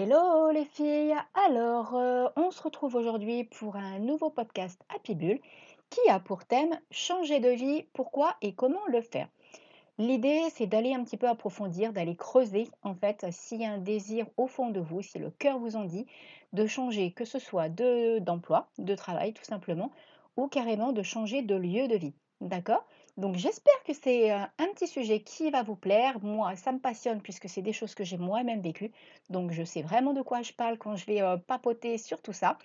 Hello les filles! Alors, euh, on se retrouve aujourd'hui pour un nouveau podcast Happy Bull qui a pour thème changer de vie, pourquoi et comment le faire. L'idée, c'est d'aller un petit peu approfondir, d'aller creuser en fait s'il y a un désir au fond de vous, si le cœur vous en dit, de changer, que ce soit de, d'emploi, de travail tout simplement, ou carrément de changer de lieu de vie. D'accord? Donc j'espère que c'est euh, un petit sujet qui va vous plaire. Moi, ça me passionne puisque c'est des choses que j'ai moi-même vécues. Donc je sais vraiment de quoi je parle quand je vais euh, papoter sur tout ça.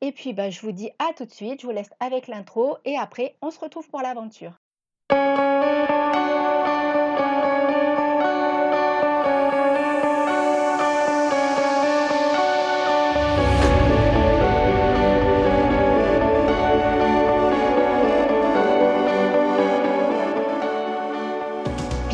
Et puis bah, je vous dis à tout de suite. Je vous laisse avec l'intro et après on se retrouve pour l'aventure.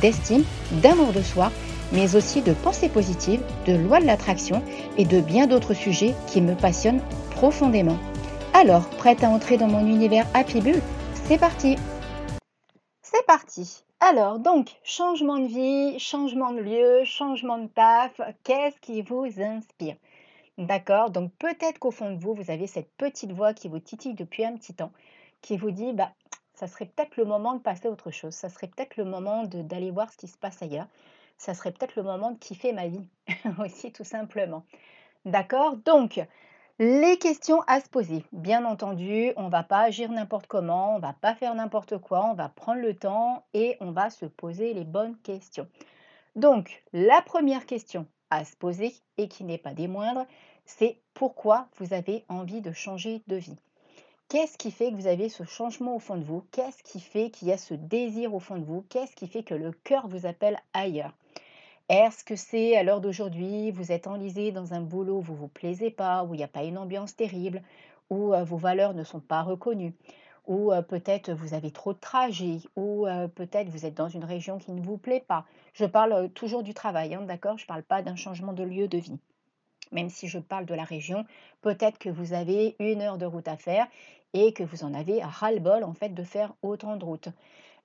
d'estime, d'amour de soi, mais aussi de pensée positive, de loi de l'attraction et de bien d'autres sujets qui me passionnent profondément. Alors, prête à entrer dans mon univers Happy Bull? C'est parti! C'est parti! Alors, donc, changement de vie, changement de lieu, changement de taf, qu'est-ce qui vous inspire? D'accord Donc, peut-être qu'au fond de vous, vous avez cette petite voix qui vous titille depuis un petit temps, qui vous dit, bah, ça serait peut-être le moment de passer à autre chose. Ça serait peut-être le moment d'aller voir ce qui se passe ailleurs. Ça serait peut-être le moment de kiffer ma vie aussi, tout simplement. D'accord? Donc, les questions à se poser. Bien entendu, on ne va pas agir n'importe comment, on ne va pas faire n'importe quoi, on va prendre le temps et on va se poser les bonnes questions. Donc, la première question à se poser, et qui n'est pas des moindres, c'est pourquoi vous avez envie de changer de vie? Qu'est-ce qui fait que vous avez ce changement au fond de vous? Qu'est-ce qui fait qu'il y a ce désir au fond de vous? Qu'est-ce qui fait que le cœur vous appelle ailleurs? Est-ce que c'est à l'heure d'aujourd'hui, vous êtes enlisé dans un boulot où vous ne vous plaisez pas, où il n'y a pas une ambiance terrible, où euh, vos valeurs ne sont pas reconnues, ou euh, peut-être vous avez trop de trajets, ou euh, peut-être vous êtes dans une région qui ne vous plaît pas? Je parle toujours du travail, hein, d'accord? Je ne parle pas d'un changement de lieu de vie même si je parle de la région, peut-être que vous avez une heure de route à faire et que vous en avez ras-le-bol en fait de faire autant de route.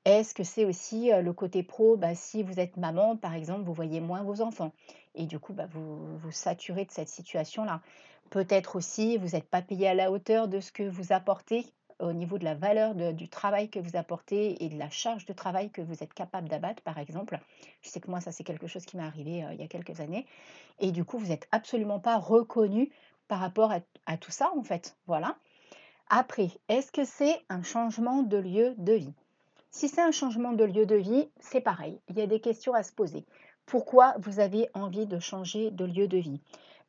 Est-ce que c'est aussi le côté pro bah, Si vous êtes maman, par exemple, vous voyez moins vos enfants et du coup, bah, vous vous saturez de cette situation-là? Peut-être aussi, vous n'êtes pas payé à la hauteur de ce que vous apportez au niveau de la valeur du travail que vous apportez et de la charge de travail que vous êtes capable d'abattre, par exemple. Je sais que moi, ça, c'est quelque chose qui m'est arrivé euh, il y a quelques années. Et du coup, vous n'êtes absolument pas reconnu par rapport à, tout ça, en fait. Voilà. Après, est-ce que c'est un changement de lieu de vie? Si c'est un changement de lieu de vie, c'est pareil. Il y a des questions à se poser. Pourquoi vous avez envie de changer de lieu de vie?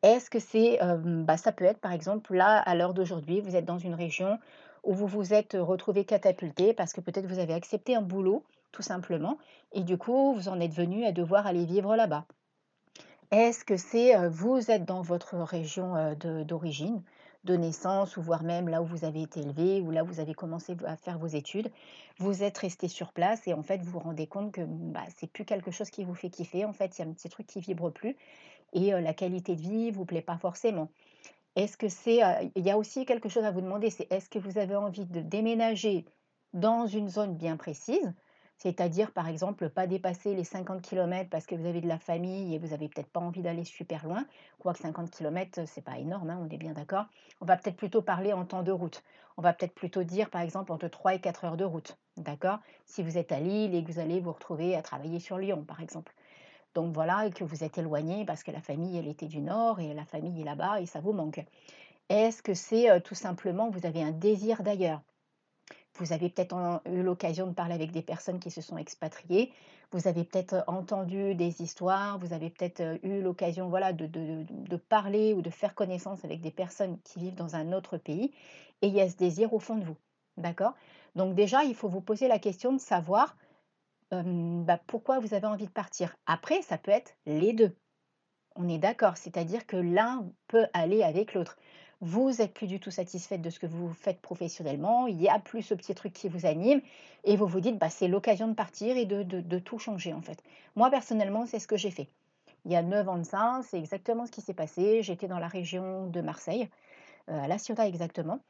Est-ce que c'est, bah, ça peut être par exemple là, à l'heure d'aujourd'hui, vous êtes dans une région où vous vous êtes retrouvé catapulté parce que peut-être vous avez accepté un boulot, tout simplement, et du coup, vous en êtes venu à devoir aller vivre là-bas. Est-ce que c'est, vous êtes dans votre région d'origine, de naissance, ou voire même là où vous avez été élevé, ou là où vous avez commencé à faire vos études, vous êtes resté sur place et en fait vous vous rendez compte que bah, c'est plus quelque chose qui vous fait kiffer, en fait il y a un petit truc qui vibre plus et la qualité de vie vous plaît pas forcément. Est-ce que c'est, il y a aussi quelque chose à vous demander, c'est est-ce que vous avez envie de déménager dans une zone bien précise? C'est-à-dire, par exemple, pas dépasser les 50 km parce que vous avez de la famille et vous n'avez peut-être pas envie d'aller super loin. Quoique 50 km, c'est pas énorme, hein, on est bien d'accord. On va peut-être plutôt parler en temps de route. On va peut-être plutôt dire, par exemple, entre 3 et 4 heures de route. D'accord? Si vous êtes à Lille et que vous allez vous retrouver à travailler sur Lyon, par exemple. Donc voilà, et que vous êtes éloigné parce que la famille, elle était du nord et la famille est là-bas et ça vous manque. Est-ce que c'est tout simplement, vous avez un désir d'ailleurs? Vous avez peut-être eu l'occasion de parler avec des personnes qui se sont expatriées, vous avez peut-être entendu des histoires, vous avez peut-être eu l'occasion voilà, de, de, parler ou de faire connaissance avec des personnes qui vivent dans un autre pays, et il y a ce désir au fond de vous. D'accord? Donc déjà, il faut vous poser la question de savoir bah, pourquoi vous avez envie de partir? Après, ça peut être les deux. On est d'accord, c'est-à-dire que l'un peut aller avec l'autre. Vous n'êtes plus du tout satisfaite de ce que vous faites professionnellement, il y a plus ce petit truc qui vous anime, et vous vous dites, bah, c'est l'occasion de partir et de, tout changer en fait. Moi personnellement, c'est ce que j'ai fait. Il y a 9 ans de ça, c'est exactement ce qui s'est passé. J'étais dans la région de Marseille, à La Ciotat exactement.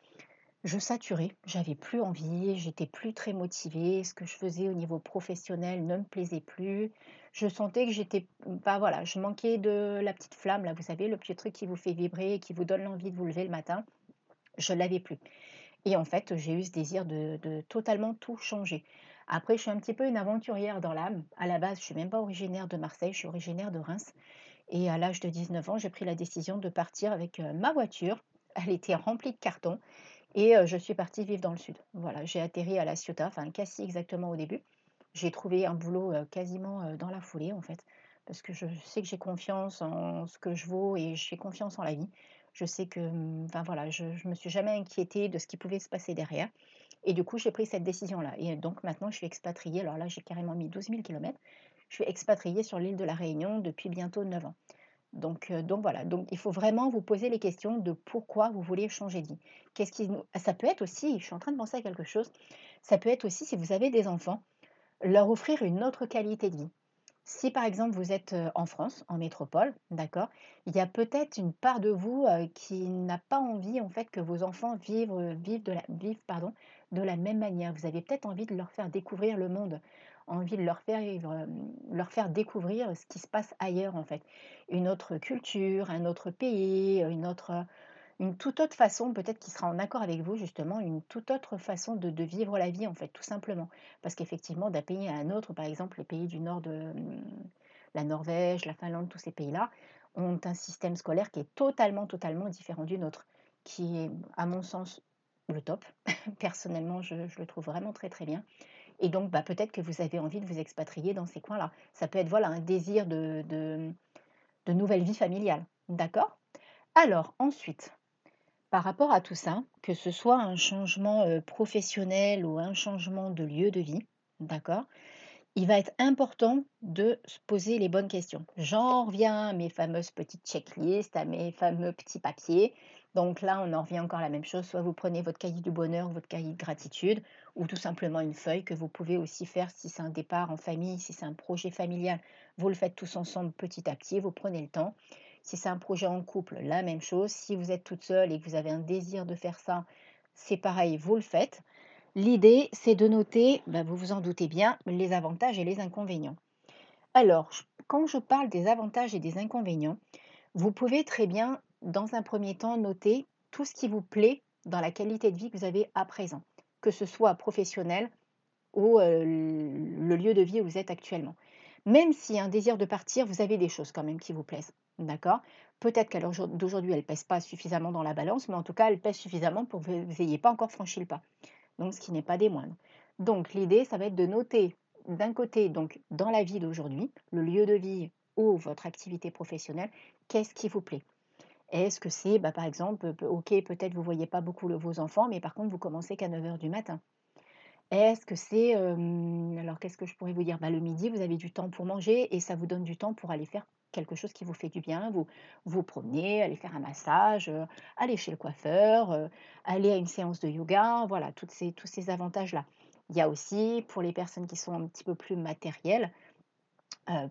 Je saturais, j'avais plus envie, j'étais plus très motivée. Ce que je faisais au niveau professionnel ne me plaisait plus. Je sentais que j'étais, bah voilà, je manquais de la petite flamme là, vous savez, le petit truc qui vous fait vibrer, qui vous donne l'envie de vous lever le matin. Je l'avais plus. Et en fait, j'ai eu ce désir de, de totalement tout changer. Après, je suis un petit peu une aventurière dans l'âme. À la base, je suis même pas originaire de Marseille, je suis originaire de Reims. Et à l'âge de 19 ans, j'ai pris la décision de partir avec euh, ma voiture. Elle était remplie de cartons et je suis partie vivre dans le sud. Voilà, j'ai atterri à La Ciotat, enfin Cassis exactement au début. J'ai trouvé un boulot quasiment dans la foulée en fait, parce que je sais que j'ai confiance en ce que je vaux et j'ai confiance en la vie. Je sais que, hum, enfin voilà, je ne me suis jamais inquiétée de ce qui pouvait se passer derrière. Et du coup, j'ai pris cette décision-là. Et donc maintenant, je suis expatriée. Alors là, j'ai carrément mis 12 000 km. Je suis expatriée sur l'île de la Réunion depuis bientôt 9 ans. Donc, euh, donc voilà, donc il faut vraiment vous poser les questions de pourquoi vous voulez changer de vie. Qu'est-ce qui Ça peut être aussi, je suis en train de penser à quelque chose, ça peut être aussi si vous avez des enfants, leur offrir une autre qualité de vie. Si par exemple vous êtes en France, en métropole, d'accord, il y a peut-être une part de vous qui n'a pas envie en fait que vos enfants vivent, de la même manière. Vous avez peut-être envie de leur faire découvrir le monde, envie de leur faire, leur faire découvrir ce qui se passe ailleurs en fait. Une autre culture, un autre pays, une autre, une toute autre façon, peut-être qui sera en accord avec vous, justement, une toute autre façon de, vivre la vie, en fait, tout simplement. Parce qu'effectivement, d'un pays à un autre, par exemple, les pays du nord de hum, la Norvège, la Finlande, tous ces pays-là, ont un système scolaire qui est totalement, totalement différent du nôtre, qui est, à mon sens, le top. Personnellement, je, le trouve vraiment très, très bien. Et donc, bah, peut-être que vous avez envie de vous expatrier dans ces coins-là. Ça peut être voilà, un désir de, de, nouvelle vie familiale. D'accord? Alors, ensuite, par rapport à tout ça, que ce soit un changement professionnel ou un changement de lieu de vie, d'accord? Il va être important de se poser les bonnes questions. J'en reviens à mes fameuses petites checklists, à mes fameux petits papiers. Donc là, on en revient encore à la même chose. Soit vous prenez votre cahier du bonheur, votre cahier de gratitude, ou tout simplement une feuille que vous pouvez aussi faire si c'est un départ en famille, si c'est un projet familial. Vous le faites tous ensemble petit à petit, vous prenez le temps. Si c'est un projet en couple, la même chose. Si vous êtes toute seule et que vous avez un désir de faire ça, c'est pareil, vous le faites. L'idée, c'est de noter, ben, vous vous en doutez bien, les avantages et les inconvénients. Alors, quand je parle des avantages et des inconvénients, vous pouvez très bien, dans un premier temps, noter tout ce qui vous plaît dans la qualité de vie que vous avez à présent, que ce soit professionnel ou euh, le lieu de vie où vous êtes actuellement. Même a un désir de partir, vous avez des choses quand même qui vous plaisent. D'accord? Peut-être qu'à l'heure d'aujourd'hui, elle ne pèse pas suffisamment dans la balance, mais en tout cas, elle pèse suffisamment pour que vous n'ayez pas encore franchi le pas. Donc, ce qui n'est pas des moindres. Donc, l'idée, ça va être de noter d'un côté, donc dans la vie d'aujourd'hui, le lieu de vie ou votre activité professionnelle, qu'est-ce qui vous plaît? Est-ce que c'est, bah, par exemple, ok, peut-être vous ne voyez pas beaucoup vos enfants, mais par contre, vous commencez qu'à 9h du matin. Est-ce que c'est, alors qu'est-ce que je pourrais vous dire? Bah, Le midi, vous avez du temps pour manger et ça vous donne du temps pour aller faire quelque chose qui vous fait du bien, vous vous promenez, aller faire un massage, euh, aller chez le coiffeur, euh, aller à une séance de yoga, voilà, toutes ces, tous ces avantages-là. Il y a aussi, pour les personnes qui sont un petit peu plus matérielles,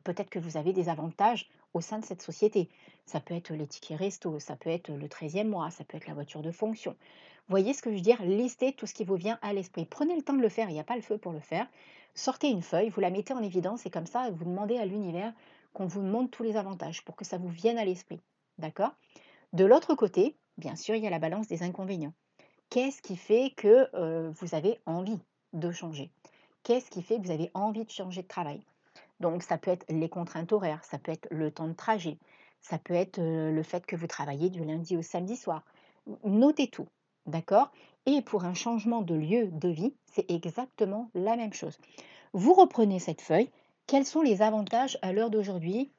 peut-être que vous avez des avantages au sein de cette société. Ça peut être les tickets resto, ça peut être le 13e mois, ça peut être la voiture de fonction. Voyez ce que je veux dire? Listez tout ce qui vous vient à l'esprit. Prenez le temps de le faire, il n'y a pas le feu pour le faire. Sortez une feuille, vous la mettez en évidence et comme ça, vous demandez à l'univers qu'on vous montre tous les avantages pour que ça vous vienne à l'esprit. D'accord? De l'autre côté, bien sûr, il y a la balance des inconvénients. Qu'est-ce qui fait que euh, vous avez envie de changer? Qu'est-ce qui fait que vous avez envie de changer de travail? Donc, ça peut être les contraintes horaires, ça peut être le temps de trajet, ça peut être le fait que vous travaillez du lundi au samedi soir. Notez tout, d'accord? Et pour un changement de lieu de vie, c'est exactement la même chose. Vous reprenez cette feuille quels sont les avantages à l'heure d'aujourd'hui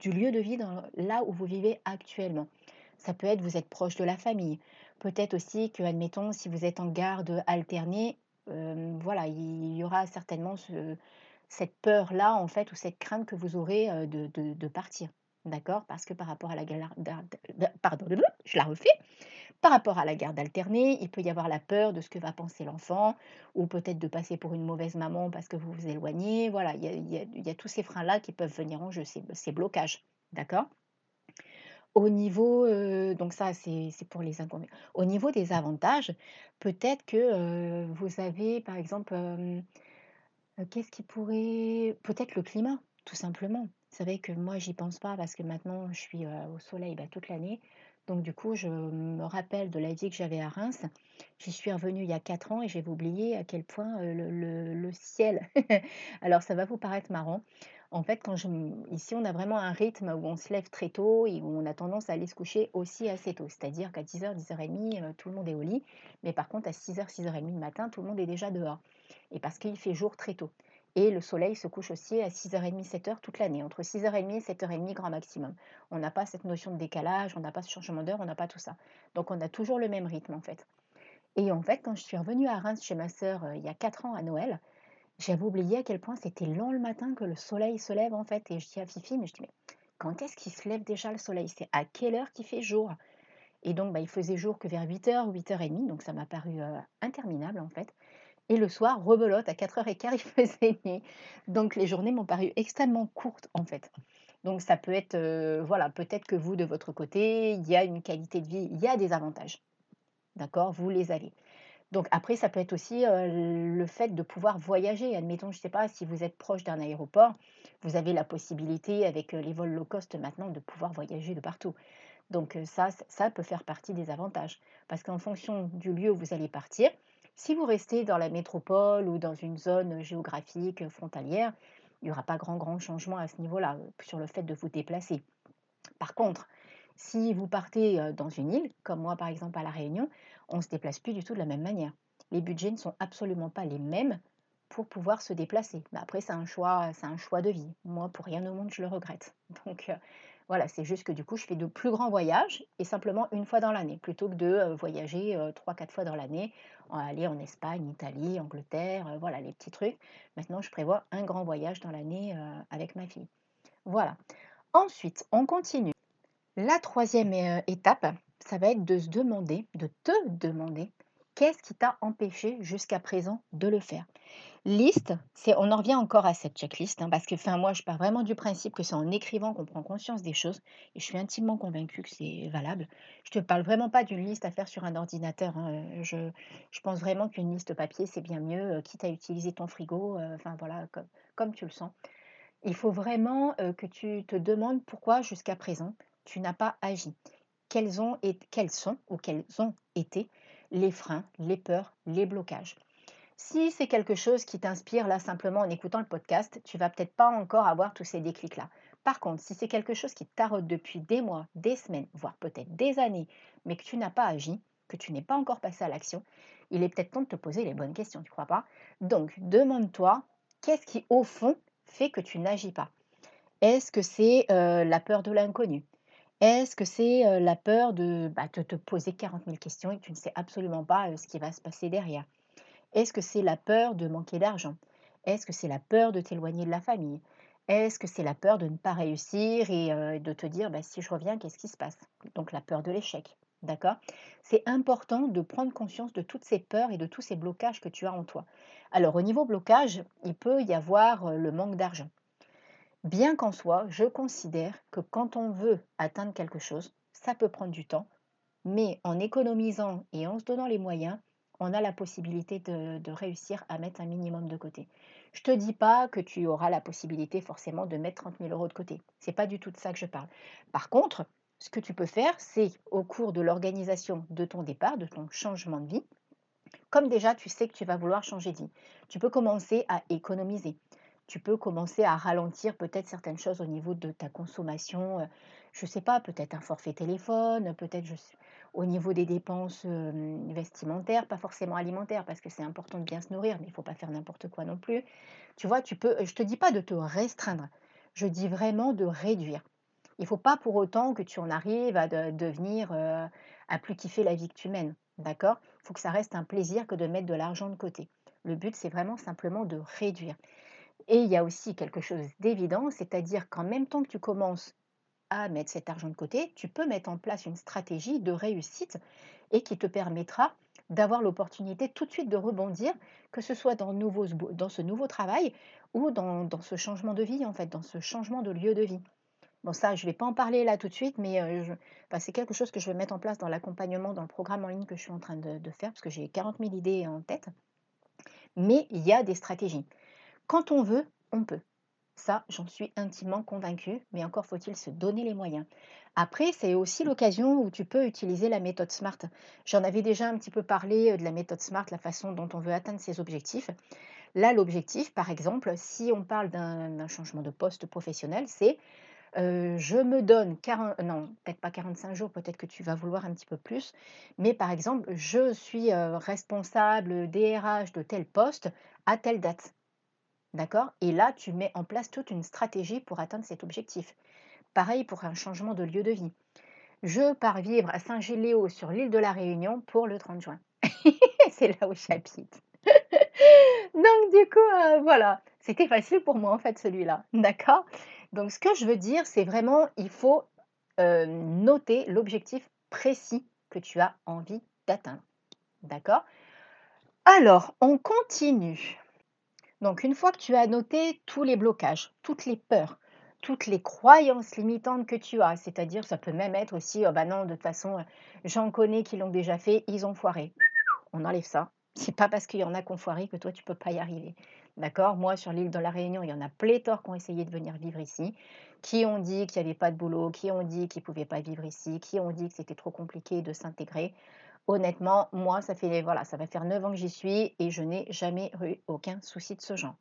du lieu de vie là où vous vivez actuellement? Ça peut être vous êtes proche de la famille. Peut-être aussi que, admettons, si vous êtes en garde alternée, voilà, il y aura certainement cette peur-là, en fait, ou cette crainte que vous aurez euh, de, partir. D'accord? Parce que par rapport à la garde, pardon, je la refais. Par rapport à la garde alternée, il peut y avoir la peur de ce que va penser l'enfant, ou peut-être de passer pour une mauvaise maman parce que vous vous éloignez. Voilà, il y a, tous ces freins-là qui peuvent venir en jeu, ces, blocages. D'accord? Au niveau, donc ça c'est pour les inconvénients. Au niveau des avantages, peut-être que vous avez par exemple, qu'est-ce qui pourrait, peut-être le climat, tout simplement. Vous savez que moi j'y pense pas parce que maintenant je suis au soleil bah, toute l'année. Donc du coup, je me rappelle de la vie que j'avais à Reims. J'y suis revenue il y a 4 ans et j'ai oublié à quel point le, ciel... Alors ça va vous paraître marrant. En fait, quand je... ici, on a vraiment un rythme où on se lève très tôt et où on a tendance à aller se coucher aussi assez tôt. C'est-à-dire qu'à 10h, 10h30, tout le monde est au lit. Mais par contre, à 6h, 6h30 le matin, tout le monde est déjà dehors. Et parce qu'il fait jour très tôt. Et le soleil se couche aussi à 6h30, 7h toute l'année, entre 6h30 et 7h30 grand maximum. On n'a pas cette notion de décalage, on n'a pas ce changement d'heure, on n'a pas tout ça. Donc on a toujours le même rythme en fait. Et en fait, quand je suis revenue à Reims chez ma sœur euh, il y a 4 ans à Noël, j'avais oublié à quel point c'était long le matin que le soleil se lève en fait. Et je dis à Fifi, mais je dis, mais quand est-ce qu'il se lève déjà le soleil? C'est à quelle heure qu'il fait jour? Et donc, bah, il faisait jour que vers 8h ou 8h30, donc ça m'a paru euh, interminable en fait. Et le soir, rebelote, à 4h15, il faisait nuit. Donc les journées m'ont paru extrêmement courtes en fait. Donc ça peut être, euh, voilà, peut-être que vous, de votre côté, il y a une qualité de vie, il y a des avantages. D'accord? Vous les avez. Donc après, ça peut être aussi euh, le fait de pouvoir voyager. Admettons, je ne sais pas, si vous êtes proche d'un aéroport, vous avez la possibilité, avec euh, les vols low cost maintenant, de pouvoir voyager de partout. Donc ça, ça peut faire partie des avantages. Parce qu'en fonction du lieu où vous allez partir, si vous restez dans la métropole ou dans une zone géographique frontalière, il n'y aura pas grand grand changement à ce niveau-là euh, sur le fait de vous déplacer. Par contre, si vous partez euh, dans une île, comme moi par exemple à La Réunion, on ne se déplace plus du tout de la même manière. Les budgets ne sont absolument pas les mêmes pour pouvoir se déplacer. Après, c'est un choix, c'est un choix de vie. Moi, pour rien au monde, je le regrette. Donc, euh, voilà, c'est juste que du coup, je fais de plus grands voyages et simplement une fois dans l'année, plutôt que de euh, voyager euh, trois, quatre fois dans l'année, aller en Espagne, Italie, Angleterre, euh, voilà les petits trucs. Maintenant, je prévois un grand voyage dans l'année avec ma fille. Voilà. Ensuite, on continue. La troisième étape, ça va être de se demander, de te demander, qu'est-ce qui t'a empêché jusqu'à présent de le faire? Liste, c'est, on en revient encore à cette checklist, hein, parce que moi, je pars vraiment du principe que c'est en écrivant qu'on prend conscience des choses, et je suis intimement convaincue que c'est valable. Je ne te parle vraiment pas d'une liste à faire sur un ordinateur. Hein, je, pense vraiment qu'une liste papier, c'est bien mieux, euh, quitte à utiliser ton frigo, euh, voilà, comme, tu le sens. Il faut vraiment euh, que tu te demandes pourquoi jusqu'à présent tu n'as pas agi. Quels, ont, et, quels sont ou quels ont été les freins, les peurs, les blocages. Si c'est quelque chose qui t'inspire là simplement en écoutant le podcast, tu vas peut-être pas encore avoir tous ces déclics-là. Par contre, si c'est quelque chose qui te depuis des mois, des semaines, voire peut-être des années, mais que tu n'as pas agi, que tu n'es pas encore passé à l'action, il est peut-être temps de te poser les bonnes questions, tu crois pas? Donc, demande-toi, qu'est-ce qui au fond fait que tu n'agis pas? Est-ce que c'est euh, la peur de l'inconnu? Est-ce que c'est la peur de, bah, te poser 40 000 questions et que tu ne sais absolument pas ce qui va se passer derrière? Est-ce que c'est la peur de manquer d'argent? Est-ce que c'est la peur de t'éloigner de la famille? Est-ce que c'est la peur de ne pas réussir et de te dire bah, si je reviens, qu'est-ce qui se passe? Donc la peur de l'échec. D'accord? C'est important de prendre conscience de toutes ces peurs et de tous ces blocages que tu as en toi. Alors au niveau blocage, il peut y avoir le manque d'argent. Bien qu'en soi, je considère que quand on veut atteindre quelque chose, ça peut prendre du temps, mais en économisant et en se donnant les moyens, on a la possibilité de, réussir à mettre un minimum de côté. Je ne te dis pas que tu auras la possibilité forcément de mettre 30 000 euros de côté. Ce n'est pas du tout de ça que je parle. Par contre, ce que tu peux faire, c'est au cours de l'organisation de ton départ, de ton changement de vie, comme déjà tu sais que tu vas vouloir changer de vie, tu peux commencer à économiser. Tu peux commencer à ralentir peut-être certaines choses au niveau de ta consommation. Euh, je ne sais pas, peut-être un forfait téléphone, peut-être au niveau des dépenses vestimentaires, pas forcément alimentaires, parce que c'est important de bien se nourrir, mais il ne faut pas faire n'importe quoi non plus. Tu vois, tu peux, je ne te dis pas de te restreindre, je dis vraiment de réduire. Il ne faut pas pour autant que tu en arrives à devenir, à plus kiffer la vie que tu mènes. D'accord? Il faut que ça reste un plaisir que de mettre de l'argent de côté. Le but, c'est vraiment simplement de réduire. Et il y a aussi quelque chose d'évident, c'est-à-dire qu'en même temps que tu commences à mettre cet argent de côté, tu peux mettre en place une stratégie de réussite et qui te permettra d'avoir l'opportunité tout de suite de rebondir, que ce soit dans, dans ce nouveau travail ou dans, ce changement de vie, en fait, dans ce changement de lieu de vie. Bon, ça, je ne vais pas en parler là tout de suite, mais euh, c'est quelque chose que je vais mettre en place dans l'accompagnement, dans le programme en ligne que je suis en train de, de faire, parce que j'ai 40 000 idées en tête. Mais il y a des stratégies. Quand on veut, on peut. Ça, j'en suis intimement convaincue, mais encore faut-il se donner les moyens. Après, c'est aussi l'occasion où tu peux utiliser la méthode SMART. J'en avais déjà un petit peu parlé euh, de la méthode SMART, la façon dont on veut atteindre ses objectifs. Là, l'objectif, par exemple, si on parle d'un changement de poste professionnel, c'est euh, je me donne 40, non, peut-être pas 45 jours, peut-être que tu vas vouloir un petit peu plus, mais par exemple, je suis euh, responsable DRH de tel poste à telle date. D'accord? Et là, tu mets en place toute une stratégie pour atteindre cet objectif. Pareil pour un changement de lieu de vie. Je pars vivre à Saint-Géléo sur l'île de la Réunion pour le 30 juin. c'est là où j'habite. Donc du coup, euh, voilà, c'était facile pour moi en fait celui-là. D'accord? Donc ce que je veux dire, c'est vraiment, il faut euh, noter l'objectif précis que tu as envie d'atteindre. D'accord? Alors, on continue. Donc une fois que tu as noté tous les blocages, toutes les peurs, toutes les croyances limitantes que tu as, c'est-à-dire ça peut même être aussi, oh bah non, de toute façon, j'en connais qui l'ont déjà fait, ils ont foiré. On enlève ça. C'est pas parce qu'il y en a qui ont foiré que toi tu peux pas y arriver. D'accord? Moi, sur l'île de la Réunion, il y en a pléthore qui ont essayé de venir vivre ici, qui ont dit qu'il n'y avait pas de boulot, qui ont dit qu'ils ne pouvaient pas vivre ici, qui ont dit que c'était trop compliqué de s'intégrer. Honnêtement, moi, ça fait voilà, va faire 9 ans que j'y suis et je n'ai jamais eu aucun souci de ce genre.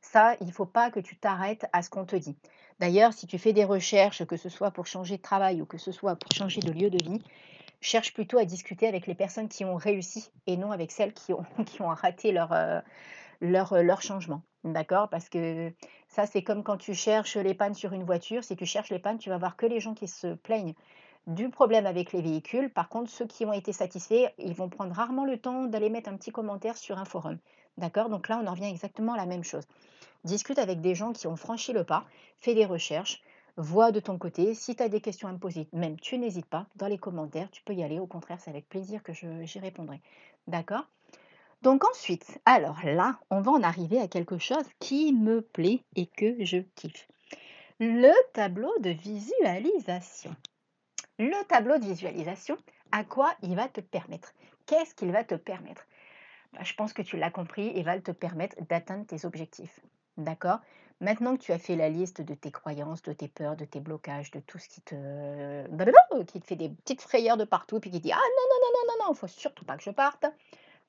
Ça, il ne faut pas que tu t'arrêtes à ce qu'on te dit. D'ailleurs, si tu fais des recherches, que ce soit pour changer de travail ou que ce soit pour changer de lieu de vie, cherche plutôt à discuter avec les personnes qui ont réussi et non avec celles qui ont, raté leur, euh, euh, leur changement. D'accord? Parce que ça, c'est comme quand tu cherches les pannes sur une voiture. Si tu cherches les pannes, tu vas voir que les gens qui se plaignent du problème avec les véhicules. Par contre, ceux qui ont été satisfaits, ils vont prendre rarement le temps d'aller mettre un petit commentaire sur un forum. D'accord? Donc là, on en revient exactement à la même chose. Discute avec des gens qui ont franchi le pas, fais des recherches, vois de ton côté. Si tu as des questions à me poser, même tu n'hésites pas, dans les commentaires, tu peux y aller. Au contraire, c'est avec plaisir que j'y répondrai. D'accord? Donc ensuite, alors là, on va en arriver à quelque chose qui me plaît et que je kiffe. Le tableau de visualisation. Le tableau de visualisation, à quoi il va te permettre? Qu'est-ce qu'il va te permettre? Bah, Je pense que tu l'as compris, il va te permettre d'atteindre tes objectifs. D'accord? Maintenant que tu as fait la liste de tes croyances, de tes peurs, de tes blocages, de tout ce qui te, qui te fait des petites frayeurs de partout, puis qui dit Ah non, non, non, non, non, non, il faut surtout pas que je parte.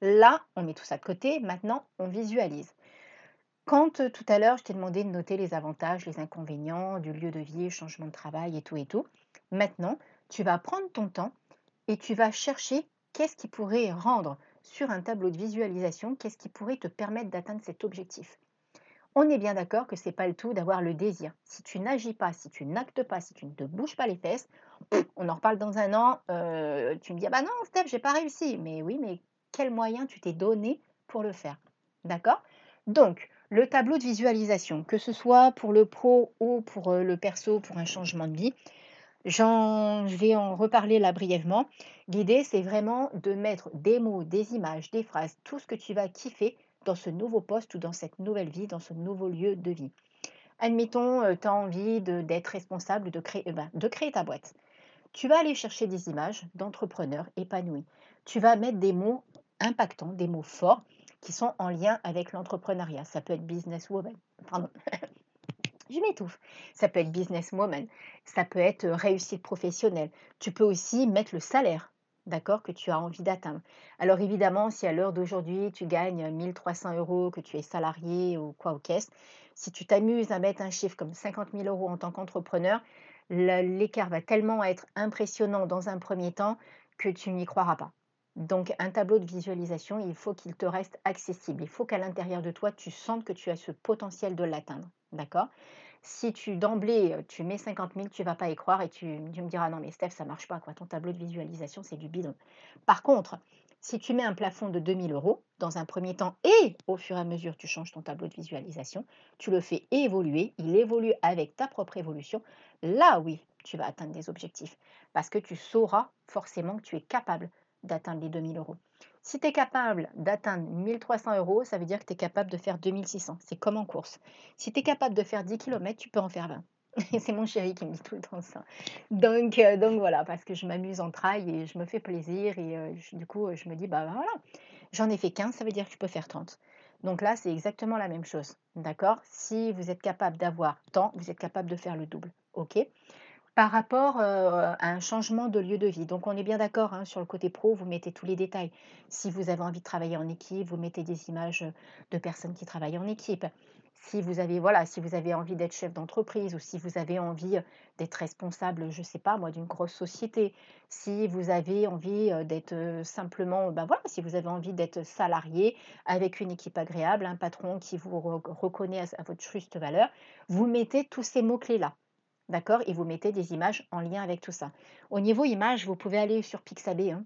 Là, on met tout ça de côté. Maintenant, on visualise. Quand tout à l'heure, je t'ai demandé de noter les avantages, les inconvénients du lieu de vie, changement de travail et tout et tout, maintenant, tu vas prendre ton temps et tu vas chercher qu'est-ce qui pourrait rendre sur un tableau de visualisation, qu'est-ce qui pourrait te permettre d'atteindre cet objectif. On est bien d'accord que ce n'est pas le tout d'avoir le désir. Si tu n'agis pas, si tu n'actes pas, si tu ne te bouges pas les fesses, on en reparle dans un an, euh, tu me dis, ah bah non, Steph, j'ai pas réussi. Mais oui, mais quel moyen tu t'es donné pour le faire? D'accord? Donc, le tableau de visualisation, que ce soit pour le pro ou pour euh, le perso, pour un changement de vie, je vais en reparler là brièvement. L'idée, c'est vraiment de mettre des mots, des images, des phrases, tout ce que tu vas kiffer dans ce nouveau poste ou dans cette nouvelle vie, dans ce nouveau lieu de vie. Admettons, euh, tu as envie d'être responsable de créer, ben, de créer ta boîte. Tu vas aller chercher des images d'entrepreneurs épanouis. Tu vas mettre des mots impactants, des mots forts qui sont en lien avec l'entrepreneuriat. Ça peut être businesswoman, pardon, je m'étouffe. Ça peut être businesswoman, ça peut être euh, réussite professionnelle. Tu peux aussi mettre le salaire, d'accord, que tu as envie d'atteindre. Alors évidemment, si à l'heure d'aujourd'hui tu gagnes 1300 euros, que tu es salarié ou quoi au caisse, si tu t'amuses à mettre un chiffre comme 50 000 euros en tant qu'entrepreneur, l'écart va tellement être impressionnant dans un premier temps que tu n'y croiras pas. Donc un tableau de visualisation, il faut qu'il te reste accessible. Il faut qu'à l'intérieur de toi, tu sentes que tu as ce potentiel de l'atteindre. D'accord Si tu d'emblée, tu mets 50 000, tu ne vas pas y croire et tu, me diras non mais Steph, ça marche pas. Quoi. Ton tableau de visualisation, c'est du bidon. Par contre, si tu mets un plafond de 2000 euros dans un premier temps et au fur et à mesure tu changes ton tableau de visualisation, tu le fais évoluer, il évolue avec ta propre évolution, là oui, tu vas atteindre des objectifs. Parce que tu sauras forcément que tu es capable d'atteindre les 2000 euros. Si tu es capable d'atteindre 1300 euros, ça veut dire que tu es capable de faire 2600. C'est comme en course. Si tu es capable de faire 10 km, tu peux en faire 20. c'est mon chéri qui me dit tout le temps ça. Donc, euh, donc voilà, parce que je m'amuse en trail et je me fais plaisir. Et euh, du coup, je me dis, bah voilà, j'en ai fait 15, ça veut dire que je peux faire 30. Donc là, c'est exactement la même chose. D'accord? Si vous êtes capable d'avoir tant, vous êtes capable de faire le double. OK? Par rapport à un changement de lieu de vie. Donc on est bien d'accord hein, sur le côté pro, vous mettez tous les détails. Si vous avez envie de travailler en équipe, vous mettez des images de personnes qui travaillent en équipe. Si vous avez, voilà, si vous avez envie d'être chef d'entreprise ou si vous avez envie d'être responsable, je ne sais pas moi, d'une grosse société, si vous avez envie d'être simplement, ben voilà, si vous avez envie d'être salarié avec une équipe agréable, un patron qui vous reconnaît à, votre juste valeur, vous mettez tous ces mots-clés-là. D'accord? Et vous mettez des images en lien avec tout ça. Au niveau image, vous pouvez aller sur Pixabay. Hein.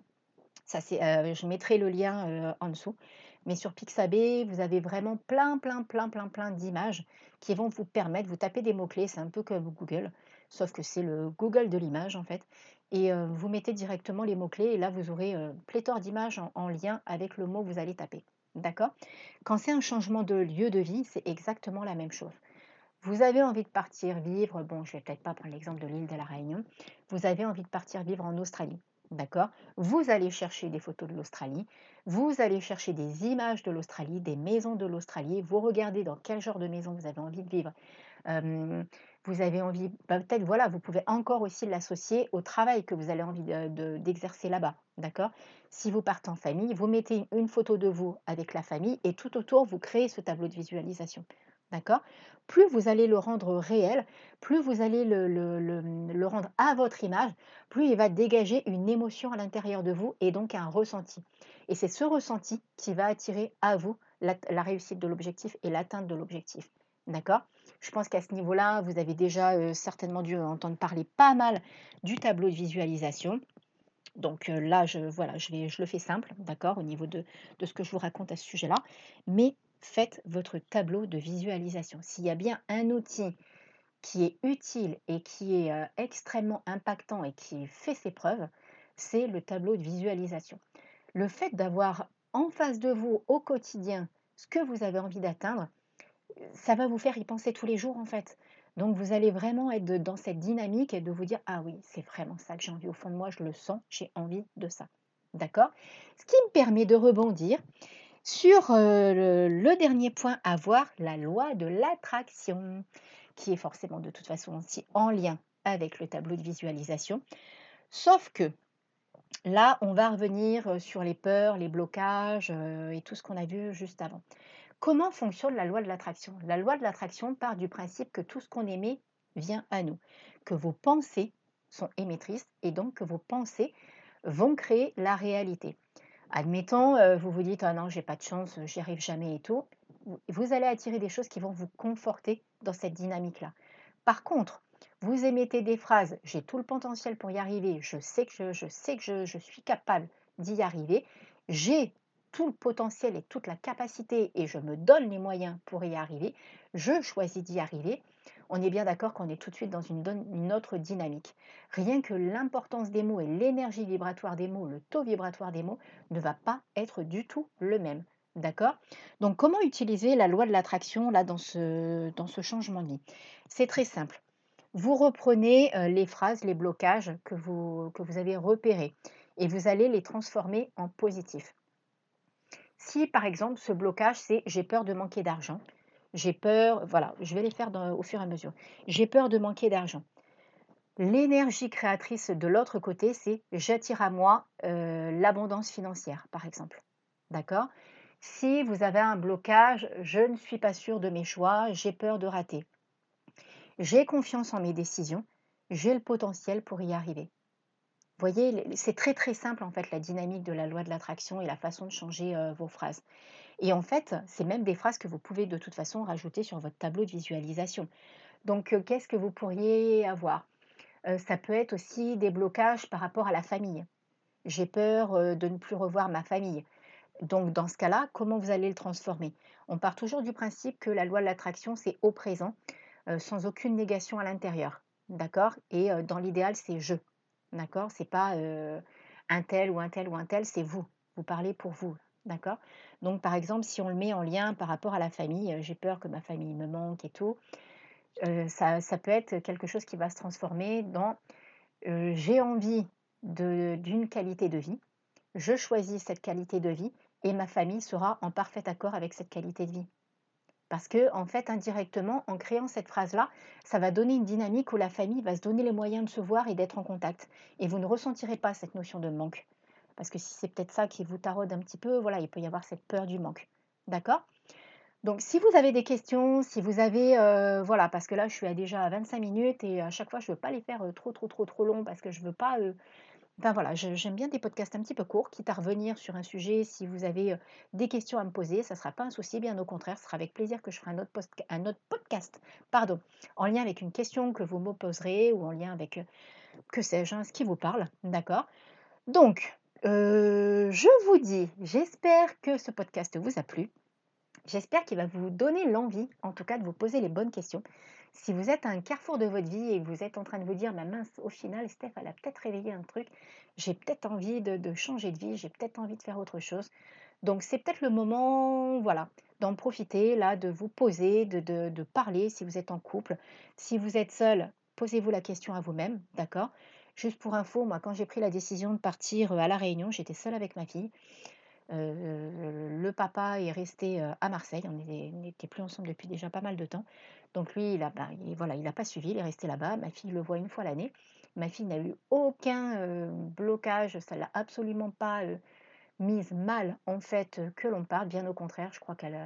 C'est, je mettrai le lien en dessous. Mais sur Pixabay, vous avez vraiment plein, plein, plein, plein, plein d'images qui vont vous permettre, vous tapez des mots-clés, c'est un peu comme Google, sauf que c'est le Google de l'image en fait. Et vous mettez directement les mots-clés et là, vous aurez pléthore d'images en, lien avec le mot que vous allez taper. D'accord? Quand c'est un changement de lieu de vie, c'est exactement la même chose. Vous avez envie de partir vivre, bon, je vais peut-être pas prendre l'exemple de l'île de la Réunion, vous avez envie de partir vivre en Australie. D'accord? Vous allez chercher des photos de l'Australie, vous allez chercher des images de l'Australie, des maisons de l'Australie, vous regardez dans quel genre de maison vous avez envie de vivre. Vous avez envie, bah, peut-être, voilà, vous pouvez encore aussi l'associer au travail que vous avez envie d'exercer là-bas. D'accord? Si vous partez en famille, vous mettez une photo de vous avec la famille et tout autour, vous créez ce tableau de visualisation. D'accord? Plus vous allez le rendre réel, plus vous allez le, rendre à votre image, plus il va dégager une émotion à l'intérieur de vous et donc un ressenti. Et c'est ce ressenti qui va attirer à vous la, réussite de l'objectif et l'atteinte de l'objectif. D'accord? Je pense qu'à ce niveau-là, vous avez déjà euh, certainement dû entendre parler pas mal du tableau de visualisation. Donc euh, là, je, voilà, je, le fais simple, d'accord, au niveau de, de, ce que je vous raconte à ce sujet-là. Mais faites votre tableau de visualisation. S'il y a bien un outil qui est utile et qui est euh, extrêmement impactant et qui fait ses preuves, c'est le tableau de visualisation. Le fait d'avoir en face de vous au quotidien ce que vous avez envie d'atteindre, ça va vous faire y penser tous les jours en fait. Donc vous allez vraiment être dans cette dynamique et de vous dire ah oui, c'est vraiment ça que j'ai envie au fond de moi, je le sens, j'ai envie de ça. D'accord? Ce qui me permet de rebondir sur le, dernier point à voir, la loi de l'attraction, qui est forcément de toute façon aussi en lien avec le tableau de visualisation. Sauf que là, on va revenir sur les peurs, les blocages et tout ce qu'on a vu juste avant. Comment fonctionne la loi de l'attraction? La loi de l'attraction part du principe que tout ce qu'on émet vient à nous, que vos pensées sont émettrices et donc que vos pensées vont créer la réalité. Admettons, euh, vous vous dites ah non, j'ai pas de chance, j'y arrive jamais et tout. Vous allez attirer des choses qui vont vous conforter dans cette dynamique-là. Par contre, vous émettez des phrases j'ai tout le potentiel pour y arriver, je sais que je, sais que je suis capable d'y arriver, j'ai tout le potentiel et toute la capacité et je me donne les moyens pour y arriver, je choisis d'y arriver on est bien d'accord qu'on est tout de suite dans une, autre dynamique. Rien que l'importance des mots et l'énergie vibratoire des mots, le taux vibratoire des mots, ne va pas être du tout le même. D'accord? Donc comment utiliser la loi de l'attraction là dans ce, changement de vie? C'est très simple. Vous reprenez euh, les phrases, les blocages que vous, que vous avez repérés et vous allez les transformer en positif. Si par exemple ce blocage c'est j'ai peur de manquer d'argent, j'ai peur, voilà, je vais les faire au fur et à mesure. J'ai peur de manquer d'argent. L'énergie créatrice de l'autre côté, c'est j'attire à moi euh, l'abondance financière, par exemple. D'accord? Si vous avez un blocage, je ne suis pas sûre de mes choix, j'ai peur de rater. J'ai confiance en mes décisions, j'ai le potentiel pour y arriver. Vous voyez, c'est très très simple en fait la dynamique de la loi de l'attraction et la façon de changer euh, vos phrases. Et en fait, c'est même des phrases que vous pouvez de toute façon rajouter sur votre tableau de visualisation. Donc, euh, qu'est-ce que vous pourriez avoir? Euh, Ça peut être aussi des blocages par rapport à la famille. J'ai peur de ne plus revoir ma famille. Donc, dans ce cas-là, comment vous allez le transformer? On part toujours du principe que la loi de l'attraction, c'est au présent, sans aucune négation à l'intérieur. d'accord? Et dans l'idéal, c'est je, d'accord C'est pas un tel ou un tel ou un tel, c'est vous. Vous parlez pour vous, d'accord? Donc, par exemple, si on le met en lien par rapport à la famille, j'ai peur que ma famille me manque et tout, ça, ça, peut être quelque chose qui va se transformer dans j'ai envie d'une qualité de vie, je choisis cette qualité de vie et ma famille sera en parfait accord avec cette qualité de vie. Parce que, en fait, indirectement, en créant cette phrase-là, ça va donner une dynamique où la famille va se donner les moyens de se voir et d'être en contact. Et vous ne ressentirez pas cette notion de manque. Parce que si c'est peut-être ça qui vous taraude un petit peu, voilà, il peut y avoir cette peur du manque. D'accord? Donc, si vous avez des questions, si vous avez, euh, voilà, parce que là, je suis déjà à 25 minutes et à chaque fois, je ne veux pas les faire euh, trop, trop, trop, trop longs parce que je ne veux pas euh, ben voilà, j'aime bien des podcasts un petit peu courts, quitte à revenir sur un sujet si vous avez des questions à me poser, ça ne sera pas un souci, bien au contraire, ce sera avec plaisir que je ferai un autre, podcast pardon, en lien avec une question que vous me poserez ou en lien avec, que sais-je, hein, ce qui vous parle, d'accord? Donc, je vous dis, j'espère que ce podcast vous a plu. J'espère qu'il va vous donner l'envie, en tout cas, de vous poser les bonnes questions. Si vous êtes un carrefour de votre vie et vous êtes en train de vous dire, ma mince, au final, Steph, elle a peut-être réveillé un truc, j'ai peut-être envie de, changer de vie, j'ai peut-être envie de faire autre chose. Donc c'est peut-être le moment, voilà, d'en profiter, là, de vous poser, de, de, parler si vous êtes en couple. Si vous êtes seul, posez-vous la question à vous-même, d'accord? Juste pour info, moi, quand j'ai pris la décision de partir à La Réunion, j'étais seule avec ma fille. Euh, le papa est resté à Marseille, on n'était plus ensemble depuis déjà pas mal de temps. Donc lui, il a, bah, voilà, il n'a pas suivi, il est resté là-bas. Ma fille le voit une fois l'année. Ma fille n'a eu aucun blocage, ça l'a absolument pas mise mal en fait que l'on parte. Bien au contraire, je crois qu'elle,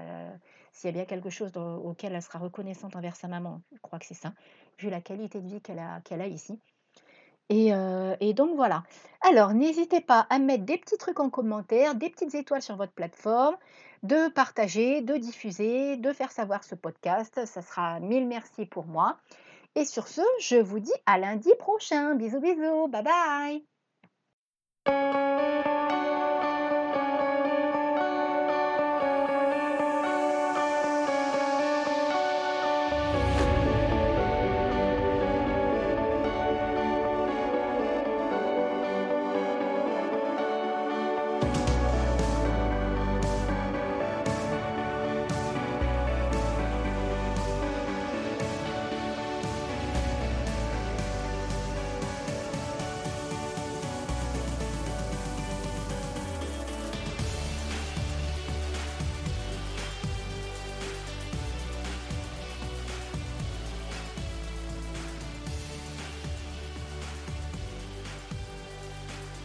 s'il y a bien quelque chose auquel elle sera reconnaissante envers sa maman, je crois que c'est ça, vu la qualité de vie qu'elle a, qu'elle a ici. Et, donc voilà. Alors, n'hésitez pas à mettre des petits trucs en commentaire, des petites étoiles sur votre plateforme, de partager, de diffuser, de faire savoir ce podcast. Ça sera mille merci pour moi. Et sur ce, je vous dis à lundi prochain. Bisous, bisous. Bye bye.